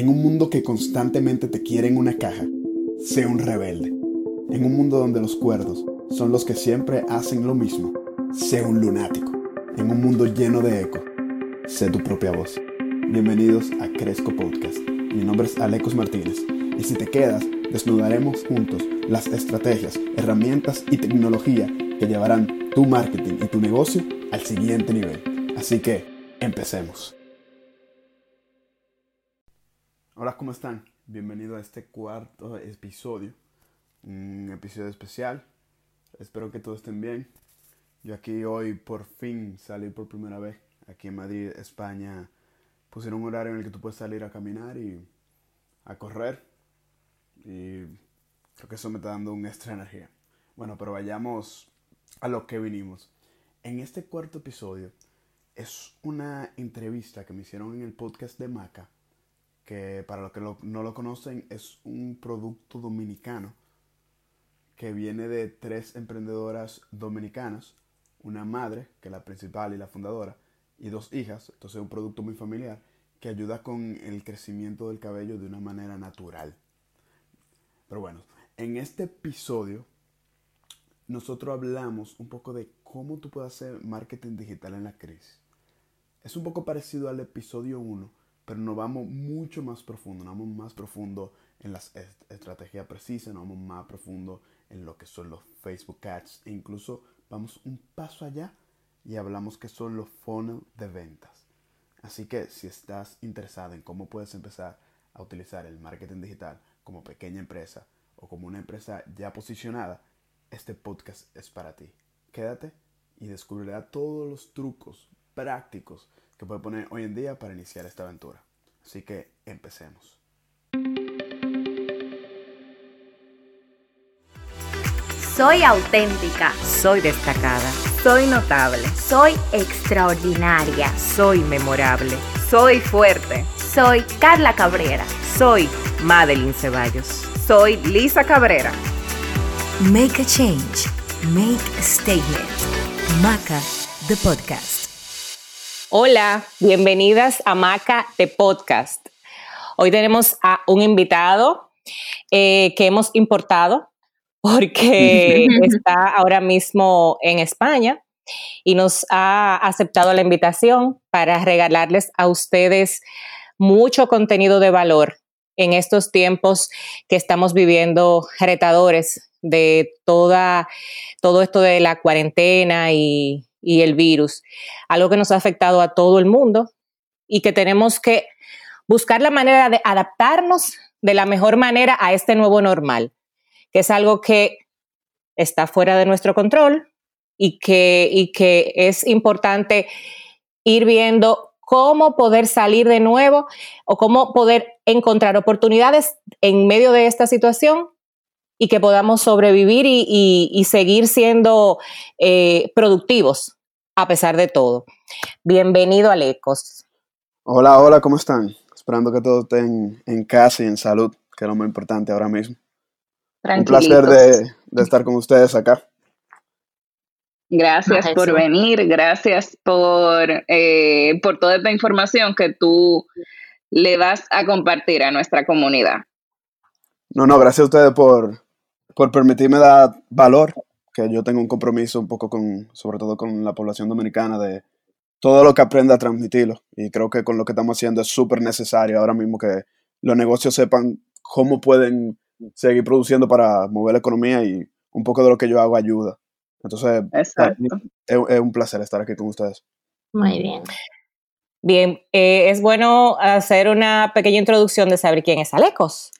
En un mundo que constantemente te quiere en una caja, sé un rebelde. En un mundo donde los cuerdos son los que siempre hacen lo mismo, sé un lunático. En un mundo lleno de eco, sé tu propia voz. Bienvenidos a Cresco Podcast. Mi nombre es Alecos Martínez y si te quedas, desnudaremos juntos las estrategias, herramientas y tecnología que llevarán tu marketing y tu negocio al siguiente nivel. Así que, empecemos. Hola, ¿cómo están? Bienvenido a este cuarto episodio, un episodio especial. Espero que todos estén bien. Yo aquí hoy por fin salí por primera vez. Aquí en Madrid, España, pusieron un horario en el que tú puedes salir a caminar y a correr. Y creo que eso me está dando un extra energía. Bueno, pero vayamos a lo que vinimos. En este cuarto episodio es una entrevista que me hicieron en el podcast de Maca que para los que no lo conocen es un producto dominicano que viene de tres emprendedoras dominicanas, una madre, que es la principal y la fundadora, y dos hijas, entonces es un producto muy familiar, que ayuda con el crecimiento del cabello de una manera natural. Pero bueno, en este episodio nosotros hablamos un poco de cómo tú puedes hacer marketing digital en la crisis. Es un poco parecido al episodio 1, pero nos vamos mucho más profundo, nos vamos más profundo en las estrategias precisas, nos vamos más profundo en lo que son los Facebook Ads e incluso vamos un paso allá y hablamos que son los funnels de ventas. Así que si estás interesado en cómo puedes empezar a utilizar el marketing digital como pequeña empresa o como una empresa ya posicionada, este podcast es para ti. Quédate y descubrirá todos los trucos prácticos que puede poner hoy en día para iniciar esta aventura. Así que empecemos. Soy auténtica. Soy destacada. Soy notable. Soy extraordinaria. Soy memorable. Soy fuerte. Soy Carla Cabrera. Soy Madeline Ceballos. Soy Lisa Cabrera. Make a change. Make a statement. Maca, the podcast. Hola, bienvenidas a Maca de Podcast. Hoy tenemos a un invitado eh, que hemos importado porque está ahora mismo en España y nos ha aceptado la invitación para regalarles a ustedes mucho contenido de valor en estos tiempos que estamos viviendo retadores de toda, todo esto de la cuarentena y, y el virus, algo que nos ha afectado a todo el mundo y que tenemos que buscar la manera de adaptarnos de la mejor manera a este nuevo normal, que es algo que está fuera de nuestro control y que, y que es importante ir viendo cómo poder salir de nuevo o cómo poder encontrar oportunidades en medio de esta situación y que podamos sobrevivir y, seguir siendo eh, productivos a pesar de todo. Bienvenido al ECOS. Hola, hola, ¿cómo están? Esperando que todos estén en casa y en salud, que es lo más importante ahora mismo. Un placer de, estar con ustedes acá. Gracias por venir, gracias por, eh, por toda esta información que tú le vas a compartir a nuestra comunidad. No, no, gracias a ustedes por, por permitirme dar valor, que yo tengo un compromiso un poco con, sobre todo con la población dominicana, de todo lo que aprenda a transmitirlo. Y creo que con lo que estamos haciendo es súper necesario ahora mismo que los negocios sepan cómo pueden seguir produciendo para mover la economía y un poco de lo que yo hago ayuda. Entonces, es, es, un placer estar aquí con ustedes. Muy bien. Bien, eh, es bueno hacer una pequeña introducción de saber quién es Alecos.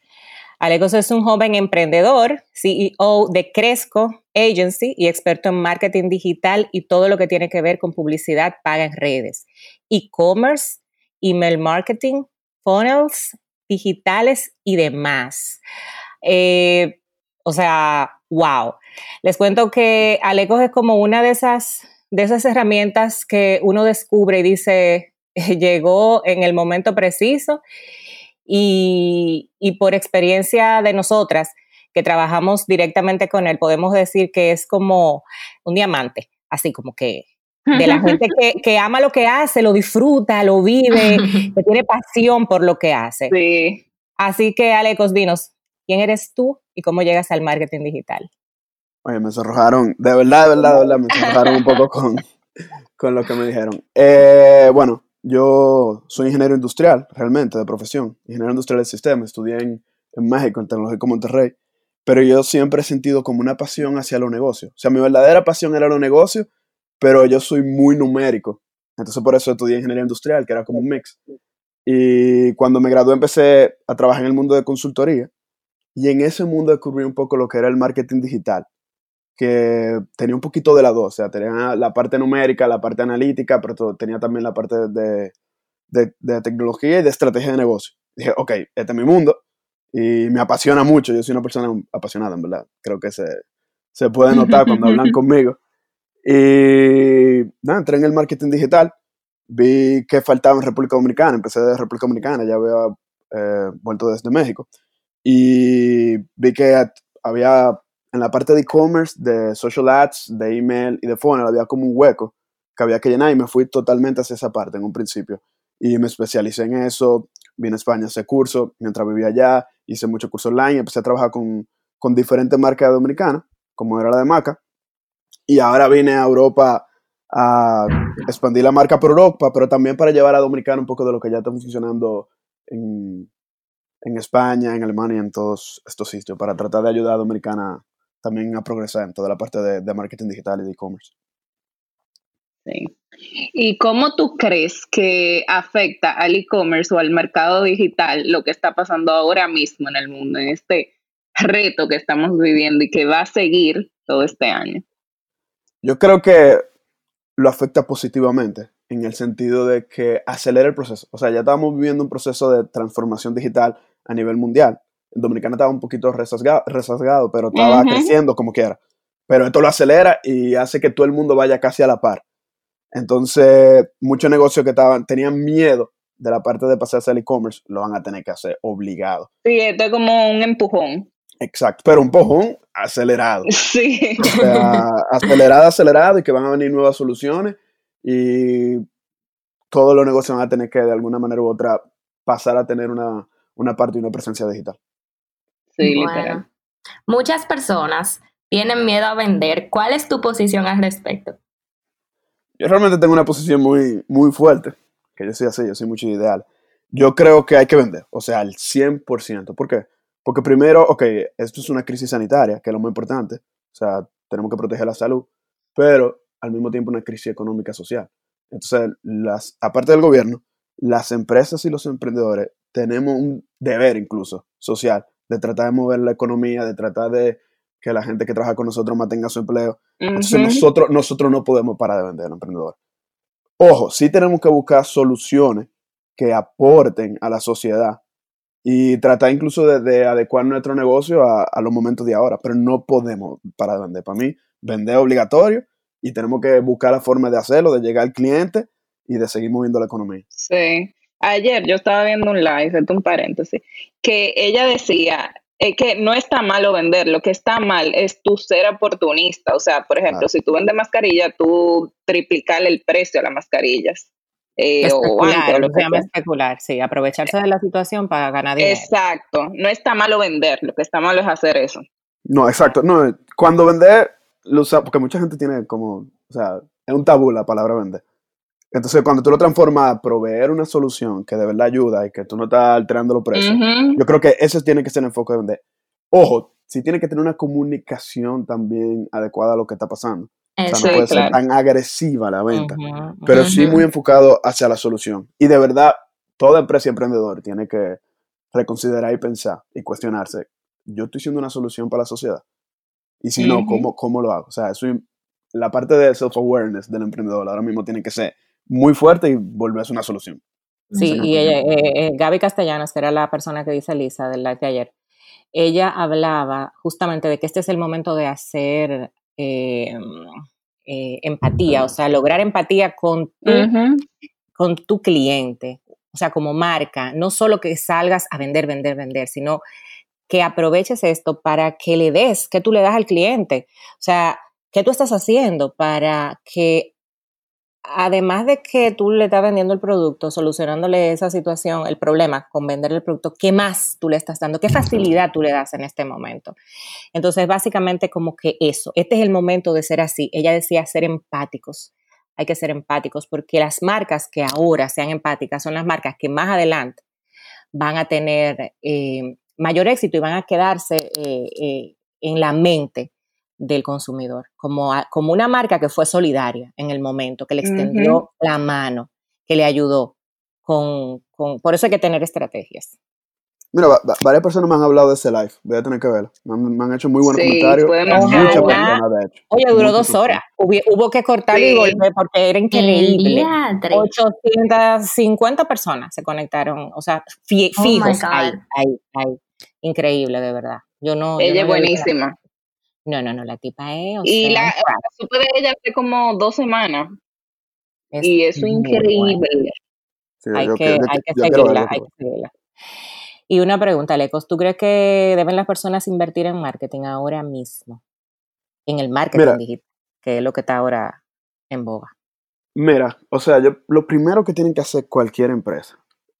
Alecos es un joven emprendedor, CEO de Cresco Agency y experto en marketing digital y todo lo que tiene que ver con publicidad paga en redes, e-commerce, email marketing, funnels digitales y demás. Eh, o sea, wow. Les cuento que Alecos es como una de esas, de esas herramientas que uno descubre y dice, llegó en el momento preciso y, por experiencia de nosotras, que trabajamos directamente con él, podemos decir que es como un diamante, así como que de la gente que, que, ama lo que hace, lo disfruta, lo vive, que tiene pasión por lo que hace. Sí. Así que, Alecos, dinos, ¿quién eres tú y cómo llegas al marketing digital? Oye, me sonrojaron, de verdad, de verdad, de verdad, me sonrojaron un poco con, con lo que me dijeron. Eh, bueno, yo soy ingeniero industrial, realmente, de profesión, ingeniero industrial de sistemas, estudié en, en México, en Tecnológico Monterrey, pero yo siempre he sentido como una pasión hacia los negocios. O sea, mi verdadera pasión era los negocios, pero yo soy muy numérico. Entonces por eso estudié ingeniería industrial, que era como un mix. Y cuando me gradué empecé a trabajar en el mundo de consultoría y en ese mundo descubrí un poco lo que era el marketing digital, que tenía un poquito de las dos, o sea, tenía la parte numérica, la parte analítica, pero tenía también la parte de, de, de tecnología y de estrategia de negocio. Dije, ok, este es mi mundo, y me apasiona mucho. Yo soy una persona apasionada, en verdad. Creo que se, se puede notar cuando hablan conmigo. Y nada, entré en el marketing digital, vi que faltaba en República Dominicana, empecé de República Dominicana, ya había eh, vuelto desde México, y vi que había en la parte de e-commerce, de social ads, de email y de funnel, había como un hueco que había que llenar y me fui totalmente hacia esa parte en un principio. Y me especialicé en eso, vine a España a hacer curso, mientras vivía allá, hice muchos cursos online, empecé a trabajar con, con diferentes marcas dominicanas, como era la de Maca, y ahora vine a Europa a expandir la marca por Europa, pero también para llevar a Dominicana un poco de lo que ya está funcionando en, en España, en Alemania, en todos estos sitios, para tratar de ayudar a Dominicana también a progresar en toda la parte de, de marketing digital y de e-commerce. Sí. ¿Y cómo tú crees que afecta al e-commerce o al mercado digital lo que está pasando ahora mismo en el mundo, en este reto que estamos viviendo y que va a seguir todo este año? Yo creo que lo afecta positivamente en el sentido de que acelera el proceso. O sea, ya estábamos viviendo un proceso de transformación digital a nivel mundial. En Dominicana estaba un poquito rezasgado, pero estaba creciendo como quiera. Pero esto lo acelera y hace que todo el mundo vaya casi a la par. Entonces, muchos negocios que estaban, tenían miedo de la parte de pasarse al e-commerce, lo van a tener que hacer obligado. Sí, esto es como un empujón. Exacto, pero un empujón acelerado. Sí. O sea, acelerado, acelerado y que van a venir nuevas soluciones y todos los negocios van a tener que de alguna manera u otra pasar a tener una, una parte y una presencia digital. Sí, literal. Muchas personas tienen miedo a vender. ¿Cuál es tu posición al respecto? Yo realmente tengo una posición muy, muy fuerte, que yo soy así, yo soy mucho ideal. Yo creo que hay que vender, o sea, al 100%. ¿Por qué? Porque primero, ok, esto es una crisis sanitaria, que es lo muy importante, o sea, tenemos que proteger la salud, pero al mismo tiempo una crisis económica social. Entonces, las, aparte del gobierno, las empresas y los emprendedores tenemos un deber incluso social de tratar de mover la economía, de tratar de que la gente que trabaja con nosotros mantenga su empleo. Entonces nosotros, nosotros no podemos parar de vender al emprendedor. Ojo, sí tenemos que buscar soluciones que aporten a la sociedad y tratar incluso de, adecuar nuestro negocio a, a, los momentos de ahora, pero no podemos parar de vender. Para mí, vender es obligatorio y tenemos que buscar la forma de hacerlo, de llegar al cliente y de seguir moviendo la economía. Sí. Ayer yo estaba viendo un live, esto un paréntesis, que ella decía, es que no está malo vender, lo que está mal es tú ser oportunista. O sea, por ejemplo, si tú vendes mascarilla, tú triplicar el precio a las mascarillas. Eh, especular, o se llama especular, sí, aprovecharse de la situación para ganar dinero. Exacto, no está malo vender, lo que está malo es hacer eso. No, exacto, no, cuando vender, lo usa, porque mucha gente tiene como, o sea, es un tabú la palabra vender. Entonces, cuando tú lo transformas a proveer una solución que de verdad ayuda y que tú no estás alterando los precios, yo creo que ese tiene que ser el enfoque de vender. Ojo, sí tiene que tener una comunicación también adecuada a lo que está pasando. o sea, no puede ser tan agresiva la venta, pero sí muy enfocado hacia la solución. Y de verdad, toda empresa y emprendedor tiene que reconsiderar y pensar y cuestionarse, yo estoy siendo una solución para la sociedad. Y si no, ¿cómo, ¿cómo lo hago? O sea, eso, la parte de self-awareness del emprendedor ahora mismo tiene que ser muy fuerte y volverse una solución. Sí, y ella, eh, eh, Gaby Castellanos, que era la persona que dice Lisa del live de ayer, ella hablaba justamente de que este es el momento de hacer eh, empatía, o sea, lograr empatía con tu, con tu cliente, o sea, como marca, no solo que salgas a vender, vender, vender, sino que aproveches esto para que le des, que tú le das al cliente, o sea, ¿qué tú estás haciendo para que además de que tú le estás vendiendo el producto, solucionándole esa situación, el problema con vender el producto, ¿qué más tú le estás dando? ¿Qué facilidad tú le das en este momento? Entonces, básicamente como que eso, este es el momento de ser así. Ella decía ser empáticos. Hay que ser empáticos porque las marcas que ahora sean empáticas son las marcas que más adelante van a tener eh, mayor éxito y van a quedarse eh, eh, en la mente del consumidor, como, como una marca que fue solidaria en el momento, que le extendió la mano, que le ayudó. Con, con, por eso hay que tener estrategias. Mira, varias personas me han hablado de ese live. Voy a tener que verlo. Me han, hecho muy buenos comentarios. Muchas personas, de hecho. Oye, duró dos horas. Hubo, que cortar y volver porque era increíble. 850 personas se conectaron. O sea, oh fijos ahí, ahí, ahí. Increíble, de verdad. Yo no. Ella es buenísima. No, no, no, la tipa es. y la, supe de ella hace como dos semanas. y eso es increíble. hay, que, hay, que seguirla, hay que seguirla. Y una pregunta, Lecos, ¿tú crees que deben las personas invertir en marketing ahora mismo? En el marketing digital, que es lo que está ahora en boga. Mira, o sea, yo, lo primero que tienen que hacer cualquier empresa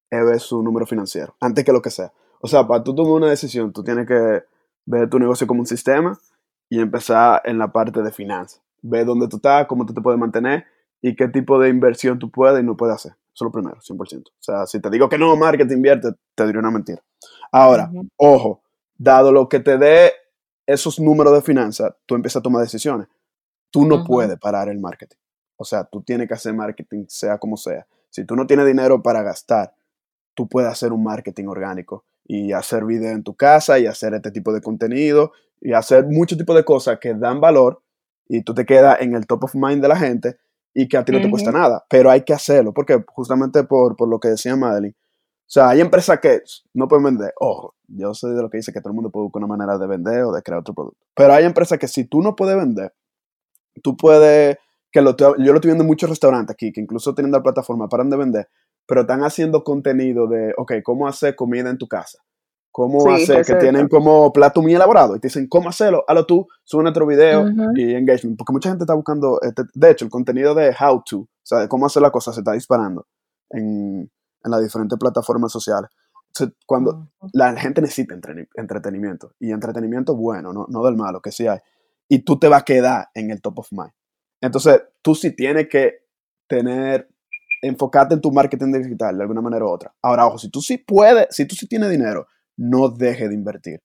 es ver su número financiero, antes que lo que sea. O sea, para tú tomar una decisión, tú tienes que ver tu negocio como un sistema y empezar en la parte de finanzas. Ve dónde tú estás, cómo tú te puedes mantener y qué tipo de inversión tú puedes y no puedes hacer. Eso es lo primero, 100%. O sea, si te digo que no, marketing invierte, te diré una mentira. Ahora, ojo, dado lo que te dé esos números de finanzas, tú empiezas a tomar decisiones. Tú no puedes parar el marketing. O sea, tú tienes que hacer marketing sea como sea. Si tú no tienes dinero para gastar, tú puedes hacer un marketing orgánico y hacer video en tu casa y hacer este tipo de contenido y hacer mucho tipo de cosas que dan valor y tú te quedas en el top of mind de la gente y que a ti no te cuesta nada, pero hay que hacerlo, porque justamente por, por, lo que decía Madeline, o sea, hay empresas que no pueden vender, ojo, yo soy de lo que dice que todo el mundo puede buscar una manera de vender o de crear otro producto, pero hay empresas que si tú no puedes vender, tú puedes, que lo, yo lo estoy viendo en muchos restaurantes aquí, que incluso tienen la plataforma para de vender, pero están haciendo contenido de, ok, ¿cómo hacer comida en tu casa? cómo hacer, que tienen como plato muy elaborado y te dicen cómo hacerlo, hazlo tú, sube otro video y engagement, porque mucha gente está buscando, este, de hecho, el contenido de how to, o sea, de cómo hacer la cosa se está disparando en, en las diferentes plataformas sociales. Entonces, cuando la gente necesita entretenimiento y entretenimiento bueno, no, no del malo, que sí hay, y tú te vas a quedar en el top of mind. Entonces, tú sí tienes que tener, enfocarte en tu marketing digital de alguna manera u otra. Ahora, ojo, si tú sí puedes, si tú sí tienes dinero, no deje de invertir.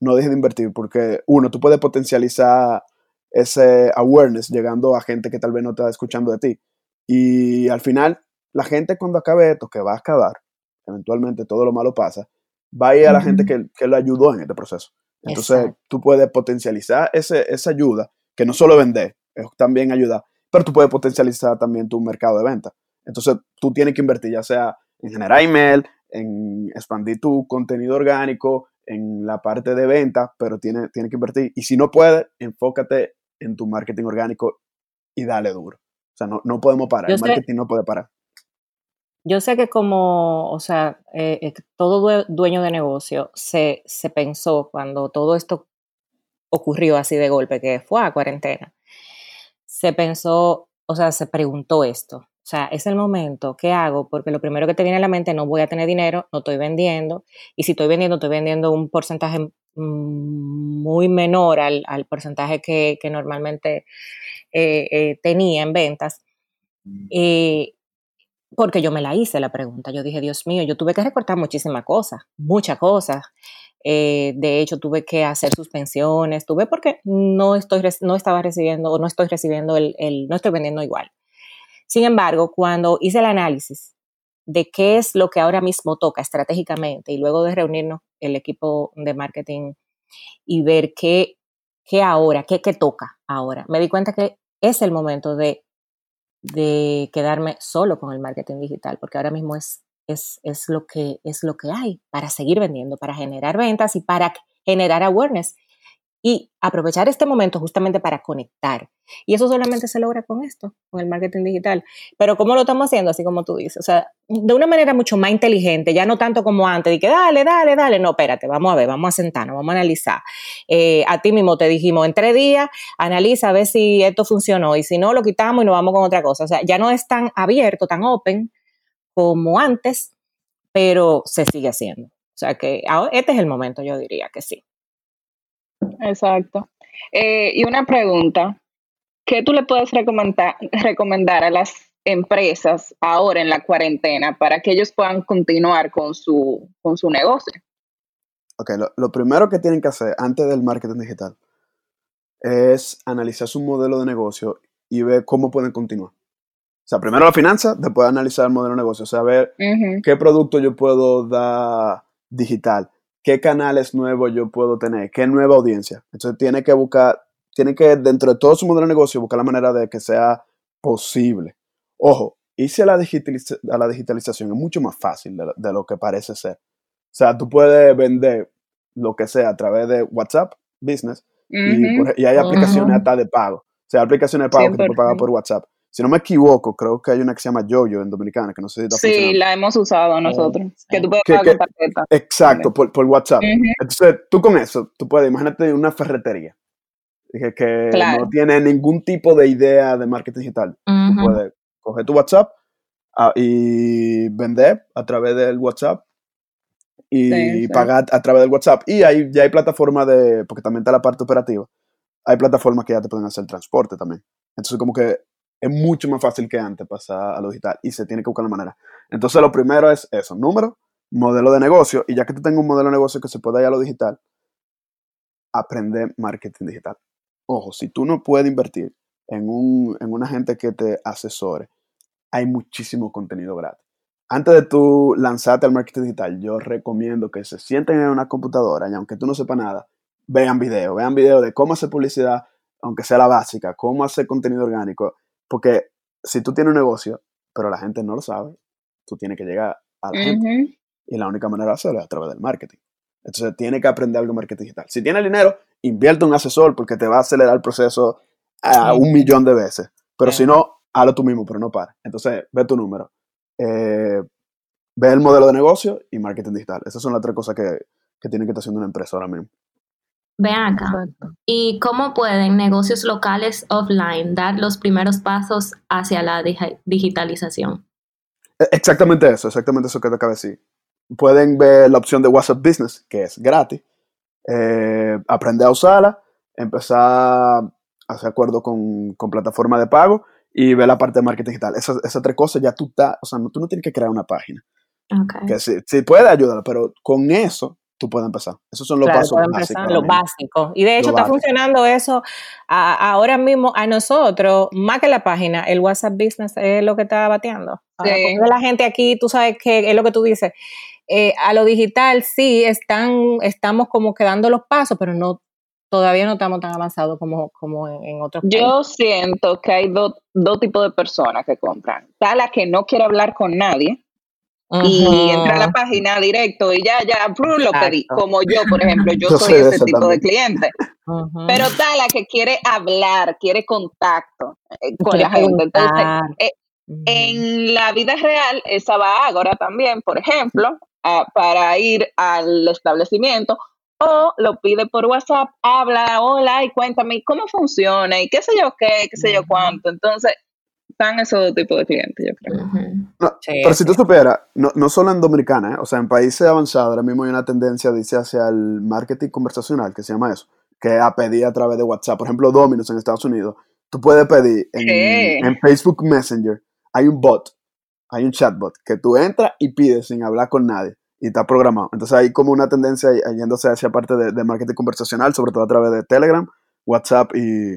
No deje de invertir porque, uno, tú puedes potencializar ese awareness llegando a gente que tal vez no está escuchando de ti. Y al final, la gente cuando acabe esto, que va a acabar, eventualmente todo lo malo pasa, va a ir a la gente que, que lo ayudó en este proceso. Entonces, tú puedes potencializar ese, esa ayuda, que no solo vender, es también ayudar, pero tú puedes potencializar también tu mercado de venta. Entonces, tú tienes que invertir, ya sea en generar email, en expandir tu contenido orgánico, en la parte de venta, pero tiene, tiene que invertir. Y si no puedes, enfócate en tu marketing orgánico y dale duro. O sea, no, no podemos parar. el marketing no puede parar. Yo sé que como, o sea, eh, eh, todo dueño de negocio se, se pensó cuando todo esto ocurrió así de golpe, que fue a cuarentena, se pensó, o sea, se preguntó esto. O sea, es el momento, ¿qué hago? Porque lo primero que te viene a la mente, no voy a tener dinero, no estoy vendiendo, y si estoy vendiendo, estoy vendiendo un porcentaje mm, muy menor al, porcentaje que, normalmente eh, eh, tenía en ventas. Eh, porque yo me la hice la pregunta. Yo dije, Dios mío, yo tuve que recortar muchísimas cosas, muchas cosas. de hecho, tuve que hacer suspensiones, tuve porque no, estoy, no estaba recibiendo o no estoy recibiendo el, no estoy vendiendo igual. Sin embargo, cuando hice el análisis de qué es lo que ahora mismo toca estratégicamente y luego de reunirnos el equipo de marketing y ver qué, qué ahora, qué, toca ahora, me di cuenta que es el momento de, de quedarme solo con el marketing digital, porque ahora mismo es, es, es, lo que, es lo que hay para seguir vendiendo, para generar ventas y para generar awareness y aprovechar este momento justamente para conectar. Y eso solamente se logra con esto, con el marketing digital. Pero ¿cómo lo estamos haciendo? Así como tú dices, o sea, de una manera mucho más inteligente, ya no tanto como antes, de que dale, dale, dale, no, espérate, vamos a ver, vamos a sentarnos, vamos a analizar. Eh, a ti mismo te dijimos, en tres días, analiza a ver si esto funcionó y si no, lo quitamos y nos vamos con otra cosa. O sea, ya no es tan abierto, tan open como antes, pero se sigue haciendo. O sea que este es el momento, yo diría que sí. Exacto. Eh, y una pregunta, ¿qué tú le puedes recomendar, recomendar a las empresas ahora en la cuarentena para que ellos puedan continuar con su, con su negocio? Ok, lo, primero que tienen que hacer antes del marketing digital es analizar su modelo de negocio y ver cómo pueden continuar. O sea, primero la finanza, después analizar el modelo de negocio, o sea, ver qué producto yo puedo dar digital, qué canales nuevos yo puedo tener, qué nueva audiencia. Entonces tiene que buscar, tiene que dentro de todo su modelo de negocio buscar la manera de que sea posible. Ojo, irse a la, a la digitalización es mucho más fácil de, lo que parece ser. O sea, tú puedes vender lo que sea a través de WhatsApp Business y, hay aplicaciones hasta de pago. O sea, aplicaciones de pago que tú puedes pagar por WhatsApp. Si no me equivoco, creo que hay una que se llama Yoyo en Dominicana, que no sé si está Sí, la hemos usado nosotros. que tú puedes pagar tarjeta. Exacto, por, por WhatsApp. Entonces, tú con eso, tú puedes, imagínate una ferretería. Dije que no tiene ningún tipo de idea de marketing digital. Tú puedes coger tu WhatsApp ah, y vender a través del WhatsApp y pagar a través del WhatsApp. Y hay, ya hay plataformas de, porque también está la parte operativa, hay plataformas que ya te pueden hacer transporte también. Entonces, como que es mucho más fácil que antes pasar a lo digital y se tiene que buscar la manera. Entonces, lo primero es eso, número, modelo de negocio, y ya que tú tengas un modelo de negocio que se pueda ir a lo digital, aprender marketing digital. Ojo, si tú no puedes invertir en, un, en una gente que te asesore, hay muchísimo contenido gratis. Antes de tú lanzarte al marketing digital, yo recomiendo que se sienten en una computadora y aunque tú no sepas nada, vean video, vean video de cómo hacer publicidad, aunque sea la básica, cómo hacer contenido orgánico, porque si tú tienes un negocio, pero la gente no lo sabe, tú tienes que llegar a la gente. Y la única manera de hacerlo es a través del marketing. Entonces, tiene que aprender algo de marketing digital. Si tienes dinero, invierte un asesor porque te va a acelerar el proceso a un millón de veces. Pero si no, hazlo tú mismo, pero no para. Entonces, ve tu número. Eh, ve el modelo de negocio y marketing digital. Esas son las tres cosas que, que tiene que estar haciendo una empresa ahora mismo. Vean acá. ¿Y cómo pueden negocios locales offline dar los primeros pasos hacia la digitalización? E, exactamente eso, exactamente eso que te acabo de decir. Pueden ver la opción de WhatsApp Business, que es gratis, eh, aprender a usarla, empezar a hacer acuerdo con, con plataforma de pago y ver la parte de marketing digital. Esas, esas tres cosas ya tú estás, o sea, no, tú no tienes que crear una página. Okay. Que sí, sí puede ayudar, pero con eso tú puedes empezar. Esos son los pasos básicos. Lo básico. Y de hecho está funcionando eso ahora mismo a nosotros, más que la página, el WhatsApp Business es lo que está bateando. sí. la gente aquí, tú sabes que es lo que tú dices. Eh, a lo digital sí están, estamos como quedando los pasos, pero no todavía no estamos tan avanzados como, como en, otros países. Yo siento que hay dos tipos de personas que compran. Está la que no quiere hablar con nadie, y entra a la página directo y ya, ya, lo pedí. Como yo, por ejemplo, yo, soy ese tipo de cliente. Pero está la que quiere hablar, quiere contacto eh, con la gente. Entonces, eh, en la vida real, esa va ahora también, por ejemplo, para ir al establecimiento o lo pide por WhatsApp, habla, hola y cuéntame cómo funciona y qué sé yo qué, qué sé yo cuánto. Entonces, están esos tipos de clientes, yo creo. pero si tú supieras, no, no solo en Dominicana, ¿eh? o sea, en países avanzados ahora mismo hay una tendencia, dice, hacia el marketing conversacional, que se llama eso, que es a pedir a través de WhatsApp. Por ejemplo, Domino's en Estados Unidos, tú puedes pedir en, en Facebook Messenger, hay un bot, hay un chatbot, que tú entras y pides sin hablar con nadie y está programado. Entonces hay como una tendencia yéndose hacia parte de, de, marketing conversacional, sobre todo a través de Telegram, WhatsApp y,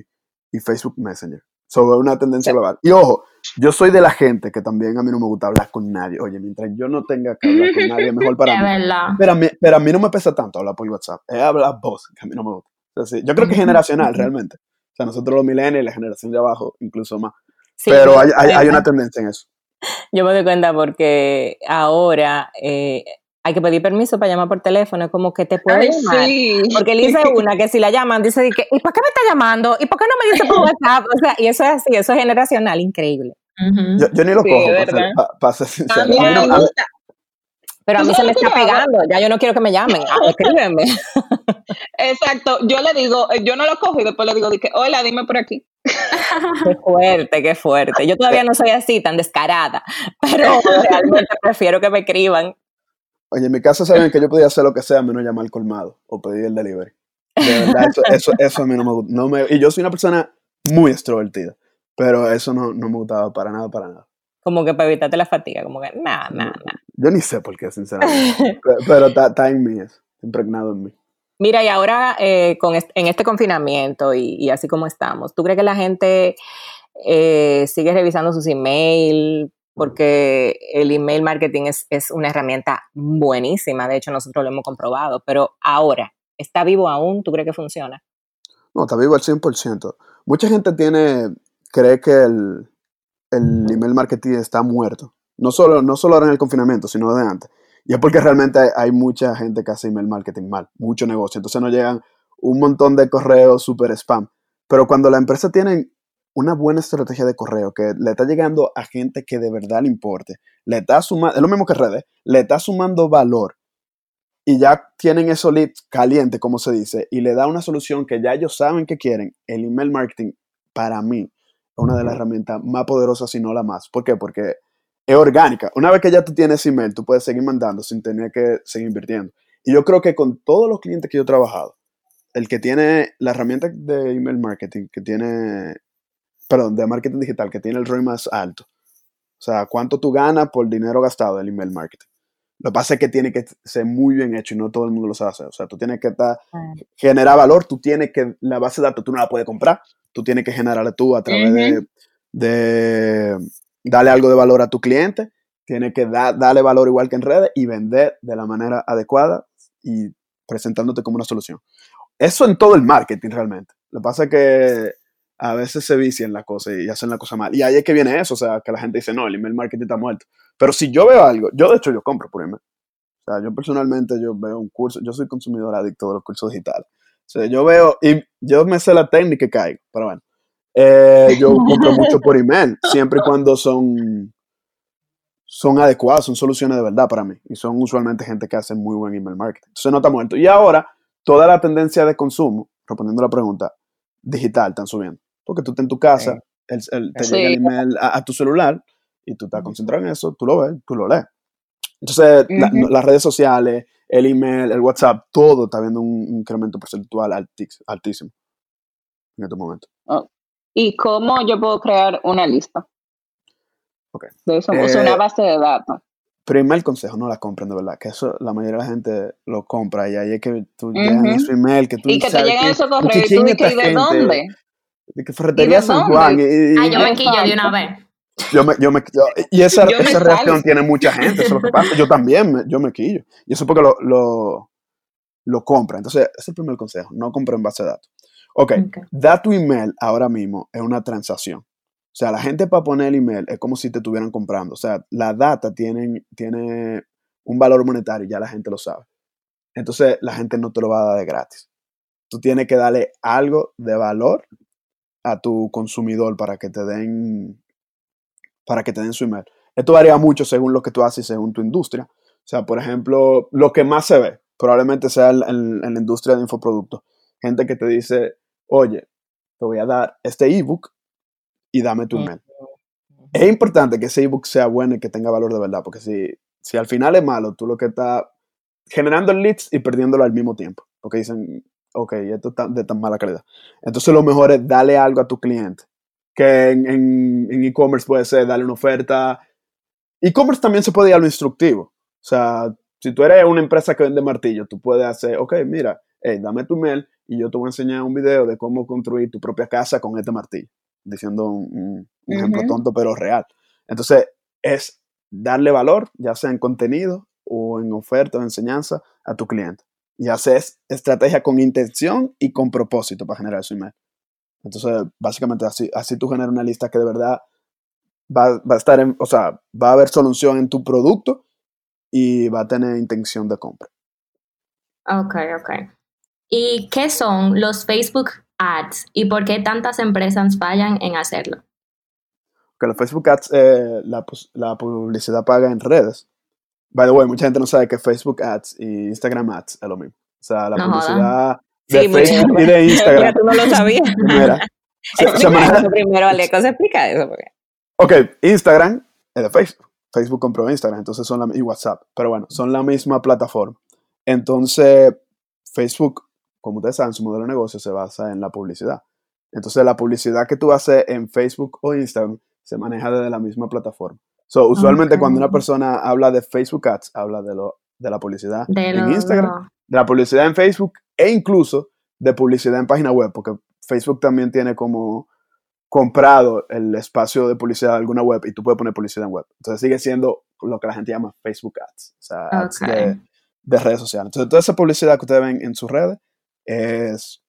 y Facebook Messenger sobre una tendencia global. Y ojo, yo soy de la gente que también a mí no me gusta hablar con nadie. Oye, mientras yo no tenga que hablar con nadie, mejor para mí. Pero a, mí. pero a mí no me pesa tanto hablar por WhatsApp. Es hablar voz, que a mí no me gusta. yo creo que es generacional, realmente. O sea, nosotros los millennials, la generación de abajo, incluso más. pero hay, hay, una tendencia en eso. Yo me doy cuenta porque ahora, eh, hay que pedir permiso para llamar por teléfono, es como que te puede Ay, llamar. sí. Porque le dice una que si la llaman, dice, que, ¿y por qué me está llamando? ¿Y por qué no me dice por WhatsApp? O sea, y eso es así, eso es generacional, increíble. Yo, yo ni lo Sí, cojo, para pa- pa ser sincero. A mí A mí no- me a. Pero a ¿Tú mí se me está pegando, ya yo no quiero que me llamen, ah, escríbeme. Exacto. Yo le digo, eh, yo no lo cojo y después le digo, que, hola, dime por aquí. Qué fuerte, qué fuerte. Yo todavía no soy así, tan descarada, pero realmente prefiero que me escriban. Oye, en mi casa sabían que yo podía hacer lo que sea menos llamar al colmado o pedir el delivery. De verdad, eso, eso, eso a mí no me gusta. No me, y yo soy una persona muy extrovertida, pero eso no, no me gustaba para nada, para nada. Como que para evitarte la fatiga, como que, nada, nada, nada. Yo ni sé por qué, sinceramente. Pe- pero está en mí, eso, impregnado en mí. Mira, y ahora eh, con en este confinamiento y, y así como estamos, ¿tú crees que la gente eh, sigue revisando sus emails? Porque el email marketing es, es una herramienta buenísima, de hecho nosotros lo hemos comprobado, pero ahora, ¿está vivo aún? ¿Tú crees que funciona? No, está vivo al 100%. Mucha gente tiene, cree que el, el email marketing está muerto. No solo, no solo ahora en el confinamiento, sino de antes. Y es porque realmente hay, hay mucha gente que hace email marketing mal, mucho negocio. Entonces nos llegan un montón de correos super spam. Pero cuando la empresa tiene una buena estrategia de correo, que le está llegando a gente que de verdad le importe, le está sumando, es lo mismo que redes, le está sumando valor y ya tienen esos leads calientes, como se dice, y le da una solución que ya ellos saben que quieren, el email marketing, para mí, es una de las herramientas más poderosas, si no la más. ¿Por qué? Porque es orgánica. Una vez que ya tú tienes email, tú puedes seguir mandando sin tener que seguir invirtiendo. Y yo creo que con todos los clientes que yo he trabajado, el que tiene la herramienta de email marketing, que tiene, perdón, de marketing digital, que tiene el ROI más alto, o sea, cuánto tú ganas por dinero gastado en email marketing. Lo que pasa es que tiene que ser muy bien hecho y no todo el mundo lo sabe hacer. O sea, tú tienes que estar, generar valor, tú tienes que, la base de datos tú no la puedes comprar, tú tienes que generarla tú a través de, de darle algo de valor a tu cliente, tienes que da- darle valor igual que en redes y vender de la manera adecuada y presentándote como una solución. Eso en todo el marketing realmente. Lo que pasa es que a veces se vician las cosas y hacen la cosa mal. Y ahí es que viene eso, o sea, que la gente dice, no, el email marketing está muerto. Pero si yo veo algo, yo de hecho yo compro por email. O sea, yo personalmente yo veo un curso, yo soy consumidor adicto de los cursos digitales. O sea, yo veo, y yo me sé la técnica y caigo, pero bueno. Eh, yo compro mucho por email, siempre y cuando son, son adecuadas, son soluciones de verdad para mí. Y son usualmente gente que hace muy buen email marketing. Entonces no está muerto. Y ahora, toda la tendencia de consumo, respondiendo a la pregunta, digital están subiendo. Porque tú estás en tu casa, el- el- te Sí. llega el email a, a tu celular y tú estás concentrado en eso, tú lo ves, tú lo lees. Entonces, la- las redes sociales, el email, el WhatsApp, todo está viendo un incremento porcentual altis- altísimo en este momento. ¿Y cómo yo puedo crear una lista? Ok. De eso, o sea, Eh, una base de datos. Primer consejo, no la compren de verdad, que eso la mayoría de la gente lo compra y ahí es que tú llegas Ujú. en su email, que tú Y que te llegan esos correos y tú dices, esta ¿y de dónde? De que Ferretería ¿Y de San? Juan. Y, y- Ah, yo me quillo de una vez. Yo me, yo me, yo- y esa, Yo me esa reacción tiene mucha gente, eso es lo que pasa. Yo también, me, yo me quillo. Y eso porque lo, lo, lo compra. Entonces, ese es el primer consejo, no compren base de datos. Ok, Ok. da tu email ahora mismo es una transacción. O sea, la gente para poner el email es como si te estuvieran comprando. O sea, la data tiene, tiene un valor monetario, ya la gente lo sabe. Entonces, la gente no te lo va a dar de gratis. Tú tienes que darle algo de valor a tu consumidor para que te den para que te den su email. Esto varía mucho según lo que tú haces y según tu industria. O sea, por ejemplo, lo que más se ve probablemente sea en, en- en la industria de infoproductos. Gente que te dice, oye, te voy a dar este ebook y dame tu email. Es importante que ese ebook sea bueno y que tenga valor de verdad, porque si, si al final es malo, tú lo que estás generando leads y perdiéndolo al mismo tiempo, porque dicen, ok, esto está de tan mala calidad. Entonces lo mejor es darle algo a tu cliente, que en en- en e-commerce puede ser darle una oferta. E-commerce también se puede ir a lo instructivo. O sea, si tú eres una empresa que vende martillo, tú puedes hacer, ok, mira, hey, dame tu mail y yo te voy a enseñar un video de cómo construir tu propia casa con este martillo. Diciendo un, ejemplo tonto, pero real. Entonces, es darle valor, ya sea en contenido o en oferta o enseñanza, a tu cliente. Y haces estrategia con intención y con propósito para generar su email. Entonces, básicamente así, así tú generas una lista que de verdad va, va a estar en, o sea, va a haber solución en tu producto y va a tener intención de compra. Ok, ok. ¿Y qué son los Facebook Ads y por qué tantas empresas fallan en hacerlo? Que los Facebook Ads, eh, la, publicidad paga en redes. By the way, mucha gente no sabe que Facebook Ads y Instagram Ads es lo mismo. O sea, la No publicidad Sí, de mucha Facebook y de Mira, Instagram. tú no lo sabías. Mira, se- se Explica maneja- eso primero, Aleco, se explica eso. porque- Ok, Instagram es de Facebook. Facebook compró Instagram, entonces son la, y WhatsApp. Pero bueno, son la misma plataforma. Entonces, Facebook, como ustedes saben, su modelo de negocio se basa en la publicidad. Entonces, la publicidad que tú haces en Facebook o Instagram se maneja desde la misma plataforma. So, usualmente cuando una persona habla de Facebook Ads, habla de, lo, de la publicidad De en lo- Instagram, de la publicidad en Facebook e incluso de publicidad en página web, porque Facebook también tiene como comprado el espacio de publicidad de alguna web y tú puedes poner publicidad en web. Entonces sigue siendo lo que la gente llama Facebook Ads, o sea, ads de, de redes sociales. Entonces toda esa publicidad que ustedes ven en sus redes es,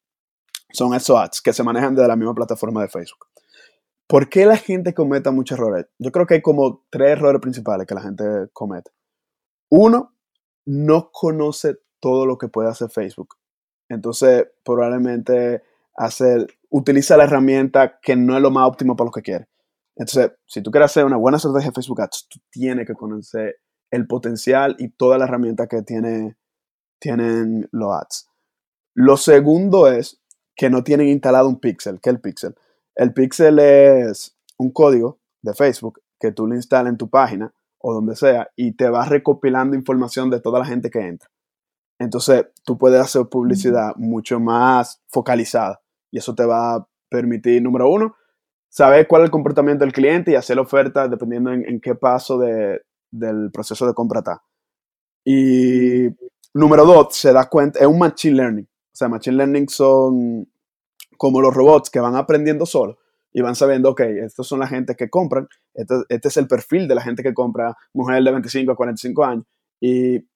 son esos ads que se manejan desde la misma plataforma de Facebook. ¿Por qué la gente cometa muchos errores? Yo creo que hay como tres errores principales que la gente comete. Uno, no conoce todo lo que puede hacer Facebook. Entonces, probablemente hacer, utiliza la herramienta que no es lo más óptimo para lo que quiere. Entonces, si tú quieres hacer una buena estrategia de Facebook Ads, tú tienes que conocer el potencial y toda la herramienta que tiene, tienen los ads. Lo segundo es que no tienen instalado un pixel. ¿Qué es el pixel? El pixel es un código de Facebook que tú le instalas en tu página o donde sea y te va recopilando información de toda la gente que entra. Entonces, tú puedes hacer publicidad mucho más focalizada y eso te va a permitir, número uno, saber cuál es el comportamiento del cliente y hacer la oferta dependiendo en, en qué paso de- del proceso de compra está. Y número dos, se da cuenta, es un machine learning. O sea, machine learning son como los robots que van aprendiendo solo y van sabiendo, ok, estos son la gente que compran, este, este es el perfil de la gente que compra, mujer de 25 a 45 años, y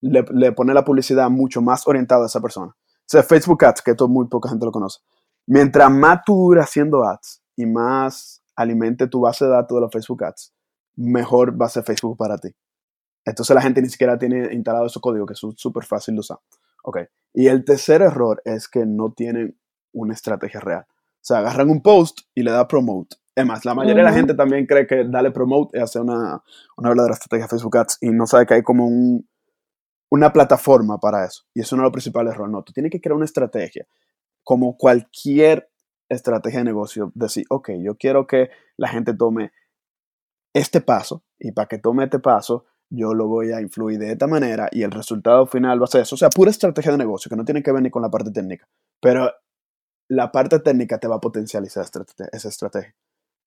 le, pone la publicidad mucho más orientada a esa persona. O sea, Facebook Ads, que esto muy poca gente lo conoce. Mientras más tú haciendo ads y más alimente tu base de datos de los Facebook Ads, mejor va a ser Facebook para ti. Entonces la gente ni siquiera tiene instalado esos códigos que son súper fácil de usar. Ok. Y el tercer error es que no tienen una estrategia real. O sea, agarran un post y le da promote. Es más, la mayoría de la gente también cree que darle promote es hacer una, una verdadera estrategia Facebook Ads y no sabe que hay como un, una plataforma para eso. Y eso no es lo principal error. No, tú tienes que crear una estrategia. Como cualquier estrategia de negocio, decir, ok, yo quiero que la gente tome este paso y para que tome este paso, yo lo voy a influir de esta manera y el resultado final va a ser eso. O sea, pura estrategia de negocio que no tiene que ver ni con la parte técnica. Pero la parte técnica te va a potencializar esa estrategia.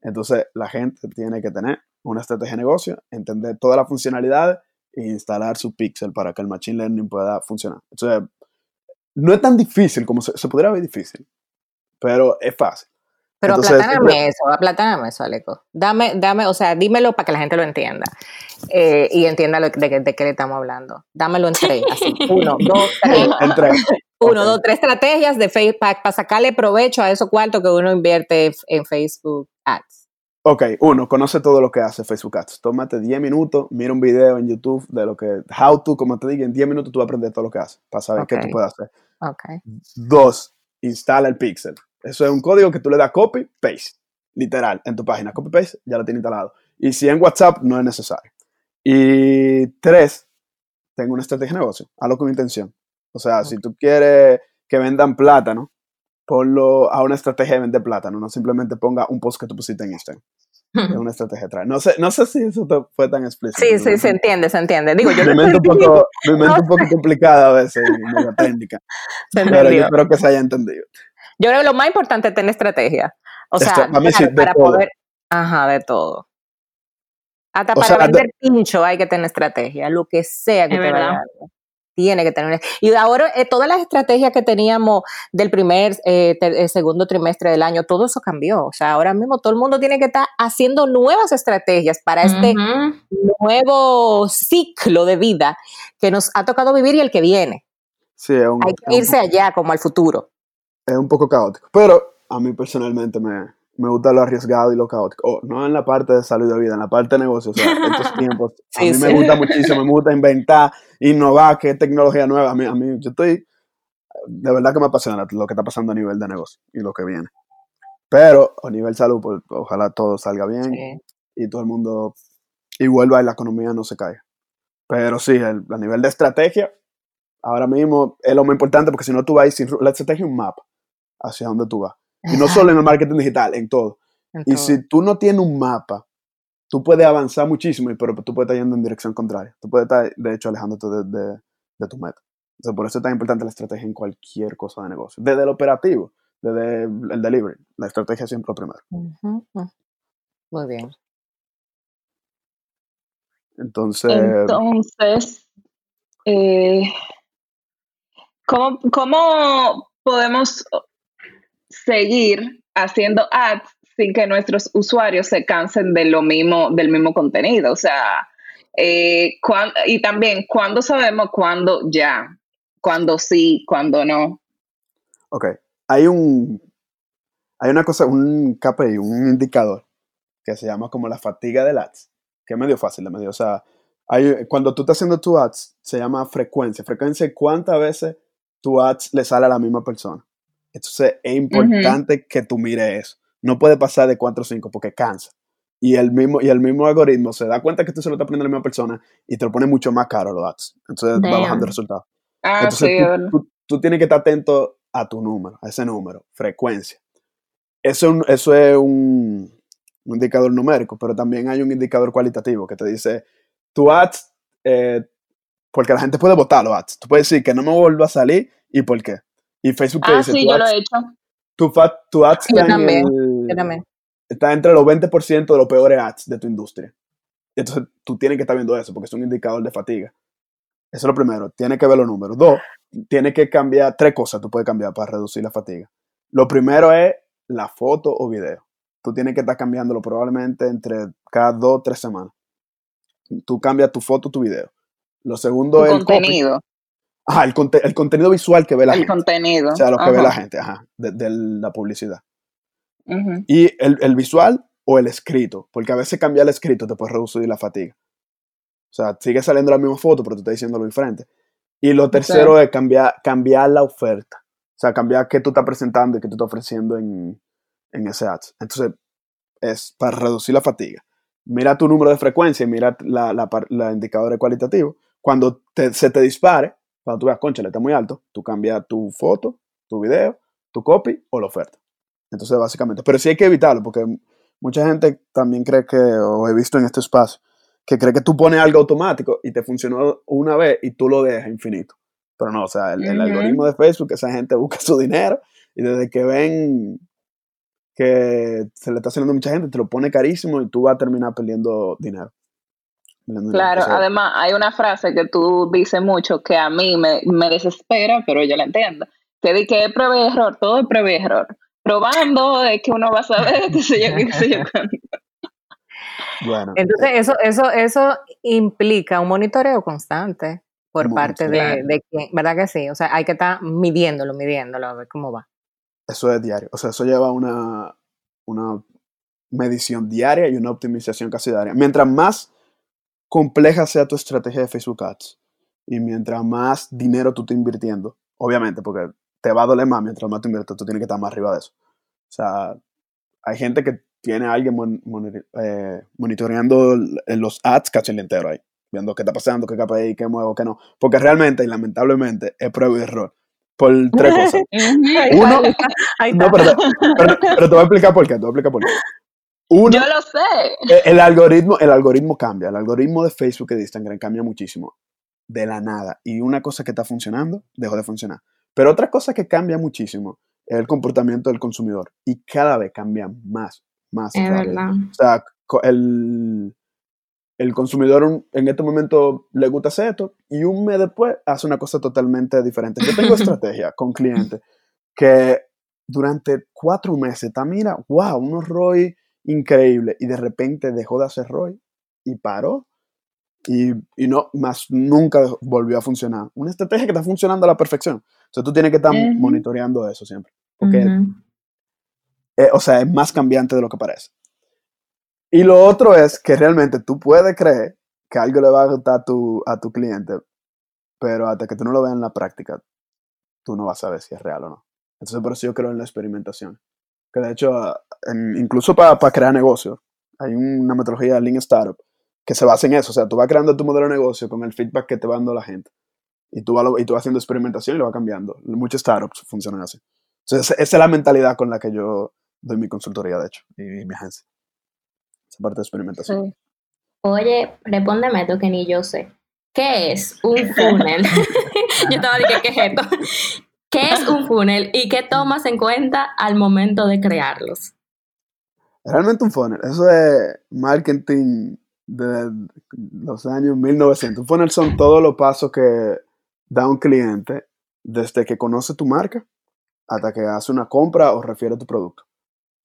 Entonces, la gente tiene que tener una estrategia de negocio, entender todas las funcionalidades e instalar su pixel para que el machine learning pueda funcionar. Entonces, no es tan difícil como se, se podría ver difícil, pero es fácil. Pero Entonces, aplatáname eso, aplatáname eso, Aleco. Dame, dame, o sea, dímelo para que la gente lo entienda eh, y entienda lo, de, de qué le estamos hablando. Dámelo en tres, así. Uno, dos, tres. Entre, Uno, dos, tres estrategias de Facebook para sacarle provecho a esos cuartos que uno invierte en Facebook Ads. Ok, uno, conoce todo lo que hace Facebook Ads. Tómate 10 minutos, mira un video en YouTube de lo que, how to, como te digo, en 10 minutos tú vas a aprender todo lo que hace para saber qué Ok. tú puedes hacer. Ok. Dos, instala el pixel. Eso es un código que tú le das copy, paste, literal, en tu página. Copy, paste, ya lo tiene instalado. Y si en WhatsApp, no es necesario. Y tres, tengo una estrategia de negocio. Hazlo con intención. O sea, si tú quieres que vendan plátano, ponlo a una estrategia de vender plátano. No simplemente ponga un post que tú pusiste en Instagram. Es una estrategia detrás. No sé, no sé si eso te- fue tan explícito. Sí, sí, se entiende, se entiende. Digo, yo Mi no mente un poco, mi mente un poco complicada a veces medio técnica. se Pero yo espero que se haya entendido. Yo creo que lo más importante es tener estrategia. O sea, Esto- para sí, poder. Ajá, de todo. Hasta O para sea, de- vender pincho hay que tener estrategia, lo que sea que Es te vaya verdad. dando. Tiene que tener. Y ahora, eh, todas las estrategias que teníamos del primer, eh, ter- eh, segundo trimestre del año, todo eso cambió. O sea, ahora mismo todo el mundo tiene que estar haciendo nuevas estrategias para este nuevo ciclo de vida que nos ha tocado vivir y el que viene. Sí, es un, Hay es que un irse allá como al futuro. es un poco caótico. Pero a mí personalmente me, me gusta lo arriesgado y lo caótico. Oh, no en la parte de salud de vida, en la parte de negocio. O sea, estos tiempos, a Sí, mí me gusta muchísimo, me gusta inventar, innovar, qué tecnología nueva. A mí, a mí, yo estoy, de verdad que me apasiona lo que está pasando a nivel de negocio y lo que viene. Pero a nivel salud, pues, ojalá todo salga bien Sí. y todo el mundo, y vuelva y la economía no se caiga. Pero sí, el- a nivel de estrategia, ahora mismo es lo más importante porque si no tú vas sin la estrategia es un mapa hacia dónde tú vas. Y no solo en el marketing digital, en todo. En Y todo. si tú no tienes un mapa, tú puedes avanzar muchísimo, y- pero tú puedes estar yendo en dirección contraria. Tú puedes estar, de hecho, alejándote de, de- de tu meta. O sea, por eso es tan importante la estrategia en cualquier cosa de negocio. Desde el operativo, desde el delivery. La estrategia es siempre lo primero. Muy bien. Entonces, Entonces, eh, ¿cómo, cómo podemos seguir haciendo ads sin que nuestros usuarios se cansen de lo mismo, del mismo contenido? O sea, eh, y también, ¿cuándo sabemos cuándo ya? ¿Cuándo sí? ¿Cuándo no? ok, hay un, hay una cosa, un KPI, un indicador que se llama como la fatiga del ads, que es medio fácil de. O sea, hay, cuando tú estás haciendo tu ads, se llama frecuencia. Frecuencia es cuántas veces tu ads le sale a la misma persona. Entonces es importante que tú mires eso. No puede pasar de 4 o 5 porque cansa. Y el, mismo, y el mismo algoritmo se da cuenta que tú se lo estás poniendo a la misma persona y te lo pone mucho más caro los ads. Entonces va Damn. bajando el resultado. Ah, Entonces sí, tú, tú- tú tienes que estar atento a tu número, a ese número, frecuencia. Eso, es un- eso es un, un indicador numérico, pero también hay un indicador cualitativo que te dice, tu ads, eh, porque la gente puede votar los ads. Tú puedes decir que no me vuelva a salir y por qué. Y Facebook te Ah, dice, sí, tu, yo lo ads, he hecho. tu, tu ads Yo está, en también, el- Yo también. está entre los 20% de los peores ads de tu industria. Entonces tú tienes que estar viendo eso porque es un indicador de fatiga. Eso es lo primero, tienes que ver los números. Dos, tienes que cambiar tres cosas, tú puedes cambiar para reducir la fatiga. Lo primero es la foto o video. Tú tienes que estar cambiándolo probablemente entre cada dos o tres semanas. Tú cambias tu foto, tu video. Lo segundo Tu es el contenido. Ajá, el, conte- el contenido visual que ve la El gente. contenido. O sea, lo que ve la gente, ajá, de, de la publicidad. Y el, el visual o el escrito, porque a veces cambiar el escrito te puede reducir la fatiga. O sea, sigue saliendo la misma foto, pero tú estás diciendo lo diferente. Y lo tercero es cambiar, cambiar la oferta. O sea, cambiar qué tú estás presentando y qué tú estás ofreciendo en, en ese ads. Entonces, es para reducir la fatiga. Mira tu número de frecuencia y mira la, la, la indicador cualitativo. Cuando te- se te dispare, cuando tú veas, concha, está muy alto, tú cambias tu foto, tu video, tu copy o la oferta. Entonces, básicamente, pero sí hay que evitarlo porque mucha gente también cree que, o he visto en este espacio, que cree que tú pones algo automático y te funcionó una vez y tú lo dejas infinito. Pero no, o sea, el, algoritmo de Facebook, esa gente busca su dinero y desde que ven que se le está haciendo mucha gente, te lo pone carísimo y tú vas a terminar perdiendo dinero. Claro, además hay una frase que tú dices mucho que a mí me, me desespera, pero yo la entiendo. Que di que es prueba y error, todo es prueba y error. Probando es que uno va a saber, qué sé yo, qué sé yo cuándo. bueno, Entonces, eso, eso, eso implica un monitoreo constante por Mucho, parte de, claro. de quien, ¿verdad que sí? O sea, hay que estar midiéndolo, midiéndolo, a ver cómo va. eso es diario. O sea, eso lleva una, una medición diaria y una optimización casi diaria. Mientras más compleja sea tu estrategia de Facebook Ads y mientras más dinero tú estés invirtiendo, obviamente, porque te va a doler más mientras más tú inviertes, tú tienes que estar más arriba de eso. O sea, hay gente que tiene a alguien mon- eh, monitoreando los ads casi el entero ahí, viendo qué está pasando, qué KPI, qué muevo, qué no. Porque realmente y lamentablemente es prueba y error. Por tres cosas. Uno, no, pero, pero, pero te voy a explicar por qué. Te voy a explicar por qué. Uno, Yo lo sé. el, el algoritmo, el algoritmo cambia. El algoritmo de Facebook y de Instagram cambia muchísimo. De la nada. Y una cosa que está funcionando, dejó de funcionar. Pero otra cosa que cambia muchísimo es el comportamiento del consumidor. Y cada vez cambia más, más. Es verdad. O sea, el, el consumidor en este momento le gusta hacer esto y un mes después hace una cosa totalmente diferente. Yo tengo estrategia con clientes que durante cuatro meses está, mira, wow, unos ROI increíble y de repente dejó de hacer ROI y paró y, y no, más nunca volvió a funcionar. Una estrategia que está funcionando a la perfección. O sea, tú tienes que estar monitoreando eso siempre. Porque eh, o sea, es más cambiante de lo que parece. Y lo otro es que realmente tú puedes creer que algo le va a gustar a tu, a tu cliente, pero hasta que tú no lo veas en la práctica, tú no vas a saber si es real o no. Entonces, por eso yo creo en la experimentación. Que de hecho, incluso para crear negocios, hay una metodología de Lean Startup que se basa en eso. O sea, tú vas creando tu modelo de negocio con el feedback que te va dando la gente. Y tú vas, y tú vas haciendo experimentación y lo vas cambiando. Muchos startups funcionan así. Entonces, esa es la mentalidad con la que yo doy mi consultoría, de hecho, y, mi agencia. Esa parte de experimentación. Oye, respóndeme tú que ni yo sé. ¿Qué es un funnel? yo estaba diciendo, ¿qué es esto? ¿Qué es un funnel y qué tomas en cuenta al momento de crearlos? Realmente un funnel, eso es marketing de los años 1900. Un funnel son todos los pasos que da un cliente desde que conoce tu marca hasta que hace una compra o refiere tu producto.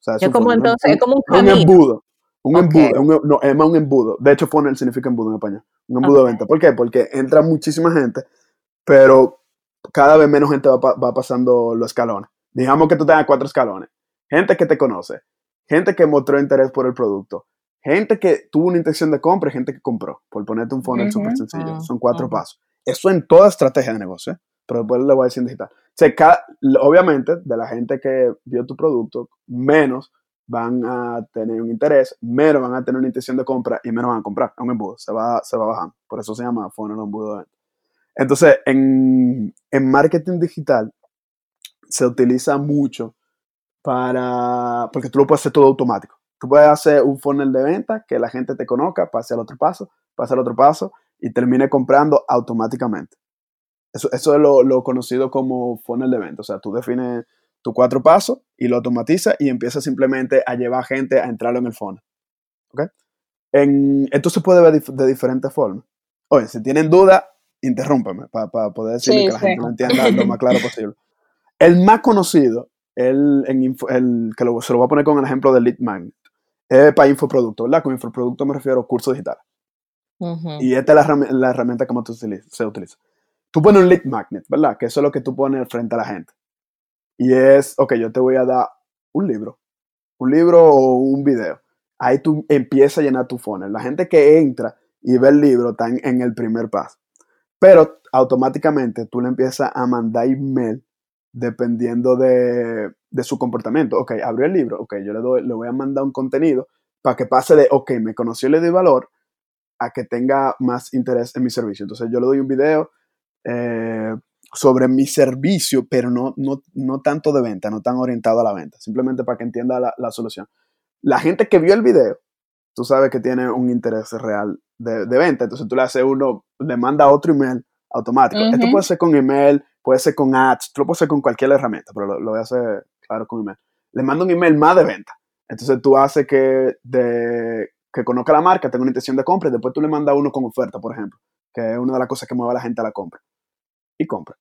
O es, como entonces, es como un, un embudo. Un embudo, no, es más un embudo. De hecho, funnel significa embudo en español. Un embudo de venta. ¿Por qué? Porque entra muchísima gente, pero cada vez menos gente va, va, pasando los escalones. Digamos que tú tengas cuatro escalones. Gente que te conoce, gente que mostró interés por el producto, gente que tuvo una intención de compra y gente que compró, por ponerte un funnel súper sencillo. Ah, Son cuatro pasos. Eso en toda estrategia de negocio, ¿eh? pero después le voy a decir en digital. obviamente, de la gente que vio tu producto, menos van a tener un interés, menos van a tener una intención de compra y menos van a comprar. Un embudo, se va, se va bajando. Por eso se llama funnel embudo. Entonces, en, en marketing digital se utiliza mucho para, porque tú lo puedes hacer todo automático. Tú puedes hacer un funnel de venta que la gente te conozca, pase al otro paso, pase al otro paso y termine comprando automáticamente. Eso, es lo, lo, conocido como funnel de venta. O sea, tú defines tus cuatro pasos y lo automatizas y empiezas simplemente a llevar gente a entrarlo en el funnel. ¿Ok? En, esto se puede ver de diferentes formas. Oye, si tienen duda, interrúmpeme para poder decirle que la gente lo entienda lo más claro posible. El más conocido el, el que lo, se lo voy a poner con el ejemplo del lead magnet, es para infoproducto, ¿verdad? Con infoproducto me refiero a curso digital. Y esta es la, la herramienta que más se utiliza. Tú pones un lead magnet, ¿verdad? Que eso es lo que tú pones frente a la gente. Y es, ok, yo te voy a dar un libro, un libro o un video. Ahí tú empiezas a llenar tu funnel. La gente que entra y ve el libro está en, en el primer paso. Pero automáticamente tú le empiezas a mandar email dependiendo de, su comportamiento. Ok, abrió el libro, ok, yo le, doy, le voy a mandar un contenido para que pase de, ok, me conoció y le doy valor, a que tenga más interés en mi servicio. Entonces yo le doy un video eh, sobre mi servicio, pero no, no, no, tanto de venta, no tan orientado a la venta, simplemente para que entienda la, solución. La gente que vio el video, tú sabes que tiene un interés real de, venta, entonces tú le haces uno, le manda otro email automático. Esto puede ser con email, puede ser con ads, tú lo puedes hacer con cualquier herramienta, pero lo, voy a hacer claro con email. Le mando un email más de venta. Entonces tú haces que, de, que conozca la marca, tenga una intención de compra y después tú le mandas uno con oferta, por ejemplo, que es una de las cosas que mueve a la gente a la compra. Y compra.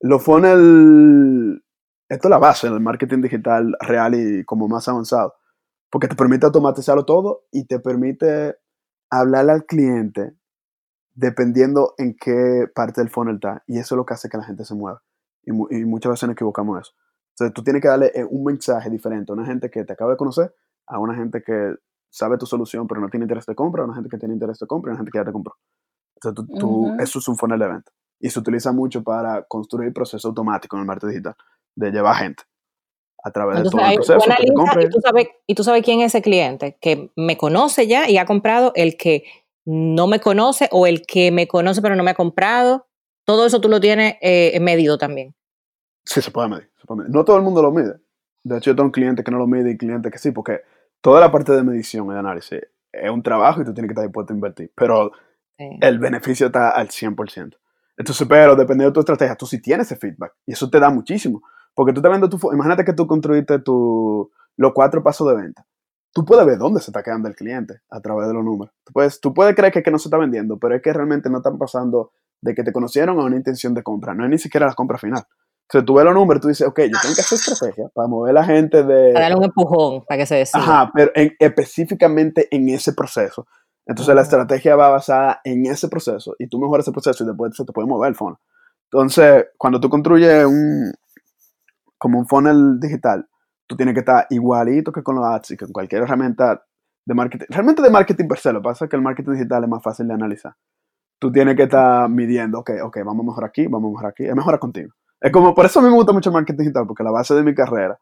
Lo funnel, esto es la base del marketing digital real y como más avanzado, porque te permite automatizarlo todo y te permite hablarle al cliente dependiendo en qué parte del funnel está. Y eso es lo que hace que la gente se mueva. Y, muchas veces nos equivocamos en eso. Entonces tú tienes que darle eh, un mensaje diferente a una gente que te acaba de conocer, a una gente que sabe tu solución pero no tiene interés de compra, a una gente que tiene interés de compra y a una gente que ya te compró. Entonces tú, eso es un funnel de venta. Y se utiliza mucho para construir proceso automático en el marketing digital, de llevar gente a través de todo el proceso. y, tú sabes, y tú sabes quién es ese cliente, que me conoce ya y ha comprado el que no me conoce o el que me conoce pero no me ha comprado. Todo eso tú lo tienes eh, medido también. Sí, se puede, medir, No todo el mundo lo mide. De hecho, yo tengo un cliente que no lo mide y cliente que sí, porque toda la parte de medición y de análisis es un trabajo y tú tienes que estar dispuesto a invertir. Pero el beneficio está al 100%. Entonces, pero dependiendo de tu estrategia, tú sí tienes ese feedback y eso te da muchísimo. Porque tú estás viendo tu. Imagínate que tú construiste tu, los cuatro pasos de venta tú puedes ver dónde se está quedando el cliente a través de los números. Tú puedes, tú puedes creer que, que no se está vendiendo, pero es que realmente no están pasando de que te conocieron a una intención de compra. No es ni siquiera la compra final. Entonces tú ves los números, tú dices, ok, yo tengo que hacer estrategia para mover a la gente de... Para darle un empujón para que se decida. Ajá, pero específicamente en ese proceso. Entonces la estrategia va basada en ese proceso y tú mejoras ese proceso y después se te puede mover el funnel. Entonces, cuando tú construyes un, como un funnel digital, tú tienes que estar igualito que con los ads y con cualquier herramienta de marketing. Realmente de marketing per se, lo que pasa es que el marketing digital es más fácil de analizar. Tú tienes que estar midiendo, ok, ok, vamos a mejorar aquí, vamos a mejorar aquí, es mejorar contigo. Es como, por eso a mí me gusta mucho el marketing digital, porque la base de mi carrera,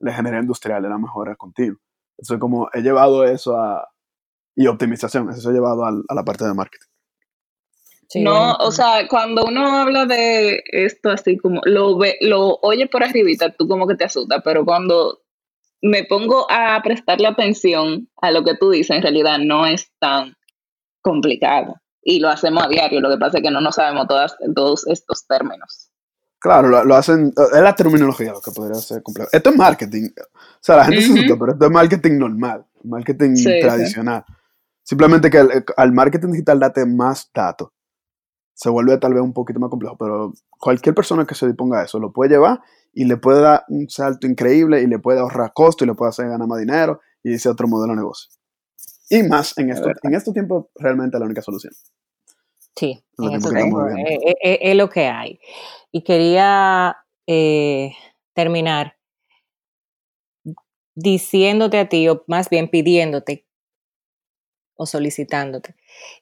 la ingeniería industrial, es la mejora contigo. Eso es como, he llevado eso a, y optimización, eso ha llevado a la parte de marketing. Sí, no, bueno. o sea, cuando uno habla de esto así como lo ve, lo oye por arribita, tú como que te asusta, pero cuando me pongo a prestarle atención a lo que tú dices, en realidad no es tan complicado. Y lo hacemos a diario, lo que pasa es que no nos sabemos todas, todos estos términos. Claro, lo, lo hacen, es la terminología lo que podría ser complejo. Esto es marketing, o sea, la gente se asusta, pero esto es marketing normal, marketing Sí, sí. tradicional. Simplemente que el- al marketing digital date más datos. Se vuelve tal vez un poquito más complejo, pero cualquier persona que se disponga a eso lo puede llevar y le puede dar un salto increíble y le puede ahorrar costo y le puede hacer ganar más dinero y ese otro modelo de negocio. Y más en, esto, en estos tiempos realmente es la única solución. Sí, Lo en tiempos, viviendo. eh, eh, eh, es lo que hay. Y quería eh, terminar diciéndote a ti, o más bien pidiéndote o solicitándote,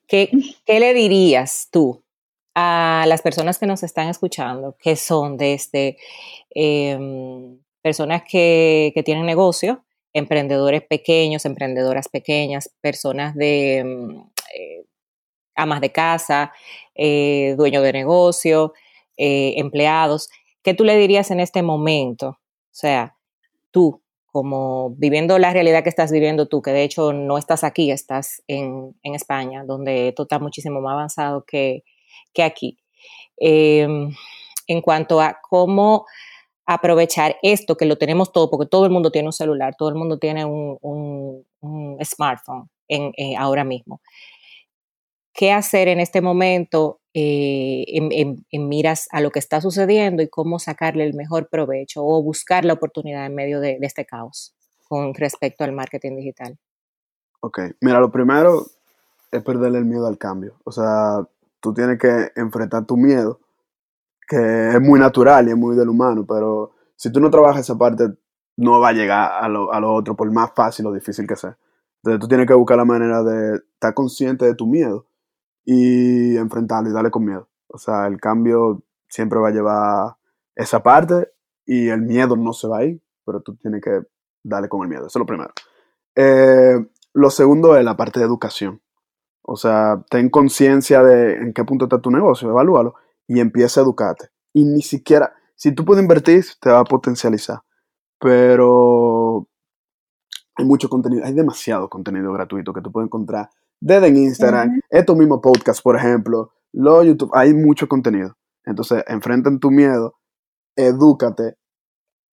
que, ¿qué le dirías tú a las personas que nos están escuchando, que son desde em, personas que, que tienen negocio, emprendedores pequeños, emprendedoras pequeñas, personas de em, eh, amas de casa, eh, dueños de negocio, eh, empleados. ¿Qué tú le dirías en este momento? O sea, tú, como viviendo la realidad que estás viviendo tú, que de hecho no estás aquí, estás en, en España, donde esto está muchísimo más avanzado que, que aquí. Eh, en cuanto a cómo aprovechar esto, que lo tenemos todo, porque todo el mundo tiene un celular, todo el mundo tiene un, un- un smartphone en, eh, ahora mismo. ¿Qué hacer en este momento eh, en, en- en miras a lo que está sucediendo y cómo sacarle el mejor provecho o buscar la oportunidad en medio de, de este caos con respecto al marketing digital? Ok, mira, lo primero es perderle el miedo al cambio. O sea, tú tienes que enfrentar tu miedo, que es muy natural y es muy del humano, pero si tú no trabajas esa parte, no va a llegar a lo, a lo otro, por más fácil o difícil que sea. Entonces tú tienes que buscar la manera de estar consciente de tu miedo y enfrentarlo y darle con miedo. O sea, el cambio siempre va a llevar esa parte y el miedo no se va a ir, pero tú tienes que darle con el miedo. Eso es lo primero. Eh, lo segundo es la parte de educación. O sea, ten conciencia de en qué punto está tu negocio, evalúalo y empieza a educarte. Y ni siquiera, si tú puedes invertir, te va a potencializar. Pero hay mucho contenido, hay demasiado contenido gratuito que tú puedes encontrar desde en Instagram, Ujú. estos mismos podcasts, por ejemplo, los YouTube, hay mucho contenido. Entonces, enfrenta tu miedo, edúcate,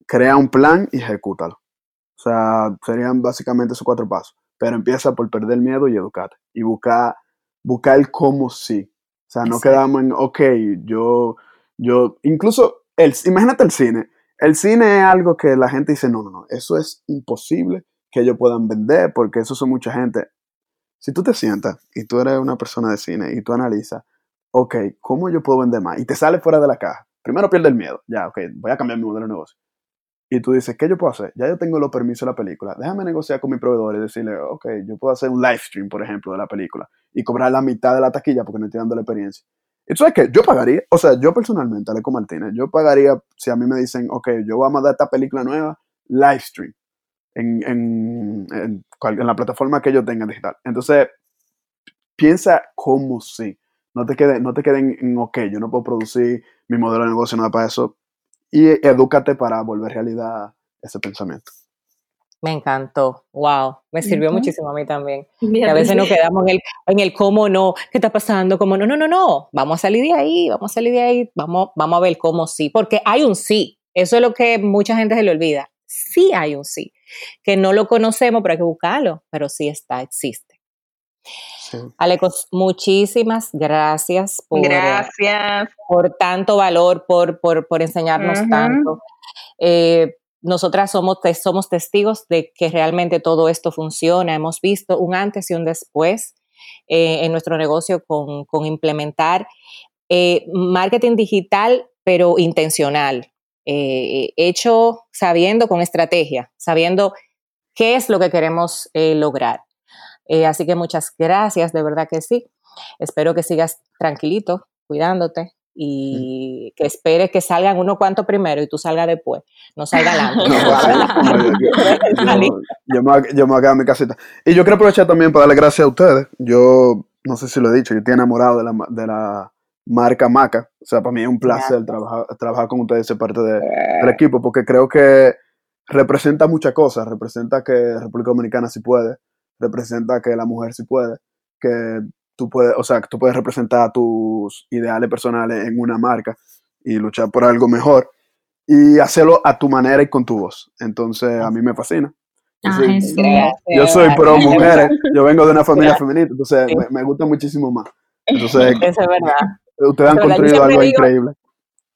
crea un plan y ejecútalo. O sea, serían básicamente esos cuatro pasos. Pero empieza por perder el miedo y educarte. Y buscar, buscar el cómo sí. O sea, no Exacto. quedamos en, ok, yo, yo, incluso, el, imagínate el cine. El cine es algo que la gente dice, no, no, no, eso es imposible que ellos puedan vender porque eso son mucha gente. Si tú te sientas y tú eres una persona de cine y tú analizas, ok, ¿cómo yo puedo vender más? Y te sale fuera de la caja. Primero pierde el miedo. Ya, ok, voy a cambiar mi modelo de negocio. Y tú dices, ¿qué yo puedo hacer? Ya yo tengo los permisos de la película. Déjame negociar con mi proveedor y decirle, ok, yo puedo hacer un live stream, por ejemplo, de la película y cobrar la mitad de la taquilla porque no estoy dando la experiencia. ¿Y tú sabes qué? Yo pagaría, o sea, yo personalmente, Aleco Martínez, yo pagaría si a mí me dicen, ok, yo voy a mandar esta película nueva, live stream, en, en, en, la plataforma que yo tenga digital. Entonces, piensa cómo sí. No te quedes no te quede en, ok, yo no puedo producir mi modelo de negocio, nada para eso. Y edúcate para volver realidad ese pensamiento. Me encantó. Wow. Me sirvió muchísimo a mí también. Que a veces nos quedamos en el, en el cómo no, qué está pasando, cómo no, no, no, no, vamos a salir de ahí, vamos a salir de ahí, vamos, vamos a ver cómo sí, porque hay un sí, eso es lo que mucha gente se le olvida, sí hay un sí, que no lo conocemos, pero hay que buscarlo, pero sí está, existe. Sí. Alecos, muchísimas gracias por, Gracias. por tanto valor, por, por, por enseñarnos tanto. Eh, nosotras somos, somos testigos de que realmente todo esto funciona. Hemos visto un antes y un después eh, en nuestro negocio con, con implementar eh, marketing digital, pero intencional. eh, hecho sabiendo con estrategia, sabiendo qué es lo que queremos eh, lograr. Eh, así que muchas gracias, de verdad que sí. Espero que sigas tranquilito, cuidándote y que esperes que salgan uno cuanto primero y tú salgas después, no salga adelante. yo, me, yo me voy a quedar en mi casita. Y yo quiero aprovechar también para darle gracias a ustedes. Yo, no sé si lo he dicho, yo estoy enamorado de la, de la marca Maca. O sea, para mí es un placer trabajar, trabajar con ustedes, ser parte de, del equipo, porque creo que representa muchas cosas. Representa que República Dominicana sí puede, representa que la mujer sí puede, que tú puedes, o sea, que tú puedes representar tus ideales personales en una marca y luchar por algo mejor y hacerlo a tu manera y con tu voz. Entonces, a mí me fascina. yo soy pro mujeres, yo vengo de una familia femenina, entonces me, gusta muchísimo más. Entonces, Eso es verdad. Ustedes han construido algo increíble.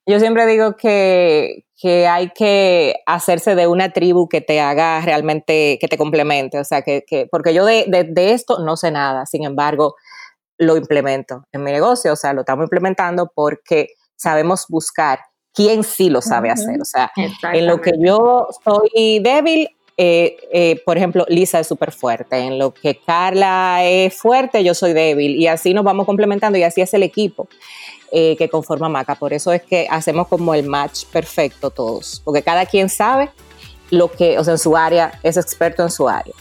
Yo siempre digo que, que, hay que hacerse de una tribu que te haga realmente, que te complemente. O sea, que, que porque yo de, de, de, esto no sé nada. Sin embargo, lo implemento en mi negocio, o sea, lo estamos implementando porque sabemos buscar quién sí lo sabe hacer. O sea, en lo que yo soy débil, eh, eh, por ejemplo, Lisa es súper fuerte. En lo que Carla es fuerte, yo soy débil. Y así nos vamos complementando y así es el equipo eh, que conforma Maca. Por eso es que hacemos como el match perfecto todos, porque cada quien sabe lo que, o sea, en su área, es experto en su área.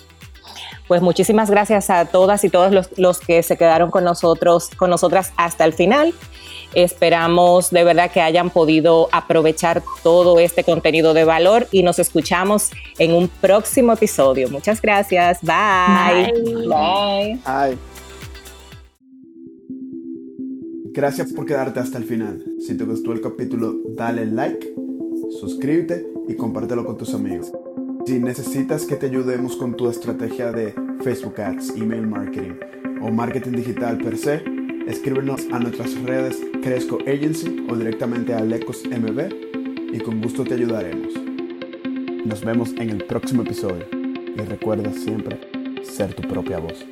Pues muchísimas gracias a todas y todos los, los que se quedaron con nosotros, con nosotras hasta el final. Esperamos de verdad que hayan podido aprovechar todo este contenido de valor y nos escuchamos en un próximo episodio. Muchas gracias. Bye. Bye. Bye. Gracias por quedarte hasta el final. Si te gustó el capítulo, dale like, suscríbete y compártelo con tus amigos. Si necesitas que te ayudemos con tu estrategia de Facebook Ads, email marketing o marketing digital per se, escríbenos a nuestras redes Cresco Agency o directamente a Lecos MB y con gusto te ayudaremos. Nos vemos en el próximo episodio y recuerda siempre ser tu propia voz.